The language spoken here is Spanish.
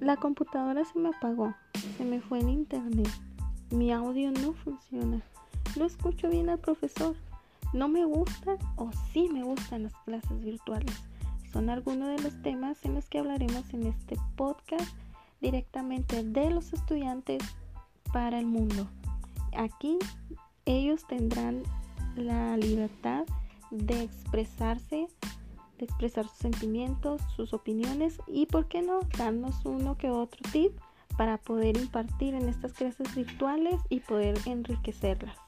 La computadora se me apagó, se me fue el internet, mi audio no funciona, no escucho bien al profesor, no me gustan o sí me gustan las clases virtuales. Son algunos de los temas en los que hablaremos en este podcast directamente de los estudiantes para el mundo. Aquí ellos tendrán la libertad de expresarse, de expresar sus sentimientos, sus opiniones y, ¿por qué no?, darnos uno que otro tip para poder impartir en estas clases virtuales y poder enriquecerlas.